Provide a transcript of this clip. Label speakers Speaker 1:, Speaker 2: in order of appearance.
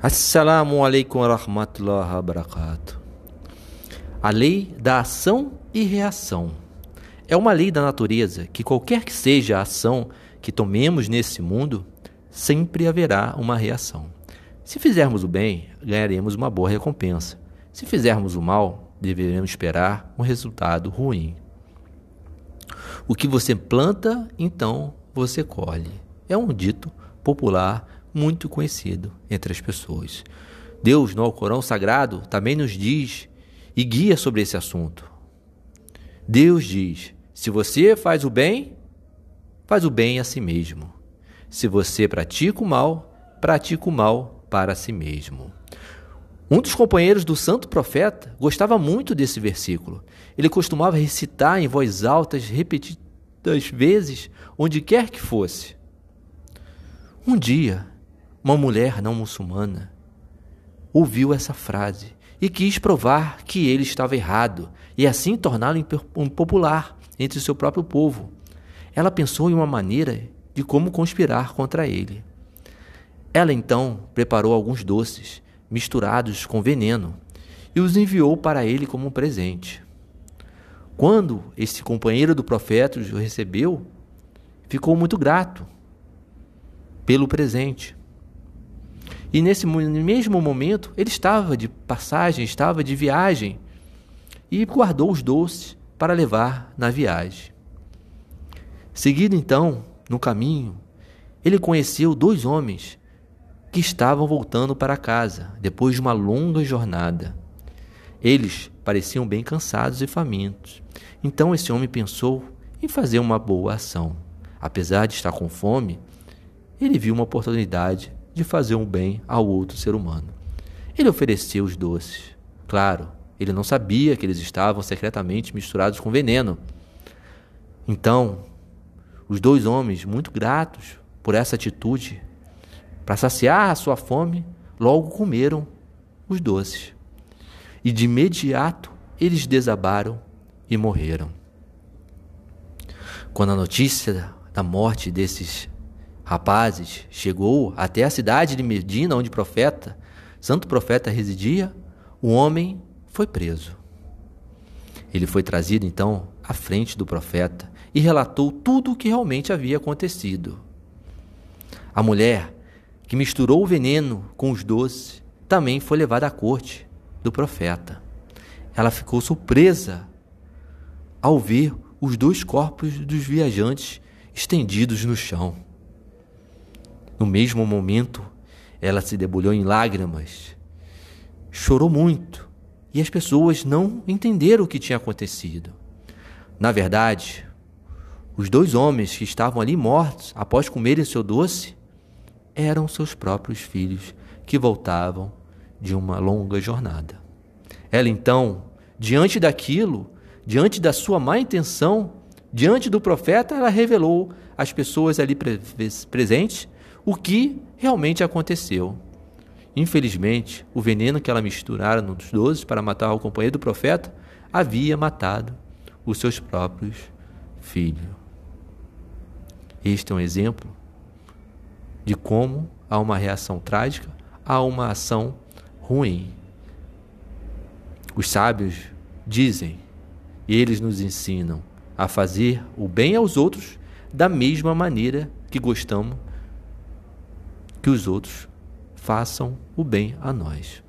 Speaker 1: Assalamu alaikum warahmatullahi wabarakatuh. A lei da ação e reação é uma lei da natureza que, qualquer que seja a ação que tomemos nesse mundo, sempre haverá uma reação. Se fizermos o bem, ganharemos uma boa recompensa. Se fizermos o mal, deveremos esperar um resultado ruim. O que você planta, então você colhe. É um dito popular muito conhecido entre as pessoas. Deus, no Alcorão Sagrado, também nos diz e guia sobre esse assunto. Deus diz: se você faz o bem, faz o bem a si mesmo. Se você pratica o mal, pratica o mal para si mesmo. Um dos companheiros do santo profeta gostava muito desse versículo. Ele costumava recitar em voz alta repetidas vezes, onde quer que fosse. Um dia, uma mulher não muçulmana ouviu essa frase e quis provar que ele estava errado e assim torná-lo impopular entre o seu próprio povo. Ela pensou em uma maneira de como conspirar contra ele. Ela então preparou alguns doces misturados com veneno e os enviou para ele como um presente. Quando esse companheiro do profeta os recebeu, ficou muito grato pelo presente. E nesse mesmo momento, ele estava de passagem, estava de viagem e guardou os doces para levar na viagem. Seguido então, no caminho, ele conheceu dois homens que estavam voltando para casa depois de uma longa jornada. Eles pareciam bem cansados e famintos. Então esse homem pensou em fazer uma boa ação. Apesar de estar com fome, ele viu uma oportunidade de fazer um bem ao outro ser humano. Ele ofereceu os doces. Claro, ele não sabia que eles estavam secretamente misturados com veneno. Então, os dois homens, muito gratos por essa atitude, para saciar a sua fome, logo comeram os doces. E de imediato eles desabaram e morreram. Quando a notícia da morte desses rapazes, chegou até a cidade de Medina, onde profeta, santo profeta residia, o homem foi preso. Ele foi trazido então à frente do profeta e relatou tudo o que realmente havia acontecido. A mulher que misturou o veneno com os doces também foi levada à corte do profeta. Ela ficou surpresa ao ver os dois corpos dos viajantes estendidos no chão. No mesmo momento, ela se debulhou em lágrimas, chorou muito e as pessoas não entenderam o que tinha acontecido. Na verdade, os dois homens que estavam ali mortos após comerem seu doce eram seus próprios filhos que voltavam de uma longa jornada. Ela então, diante daquilo, diante da sua má intenção, diante do profeta, ela revelou às pessoas ali presentes o que realmente aconteceu. Infelizmente, o veneno que ela misturara nos doze para matar o companheiro do profeta havia matado os seus próprios filhos. Este é um exemplo de como há uma reação trágica a uma ação ruim. Os sábios dizem, e eles nos ensinam a fazer o bem aos outros da mesma maneira que gostamos que os outros façam o bem a nós.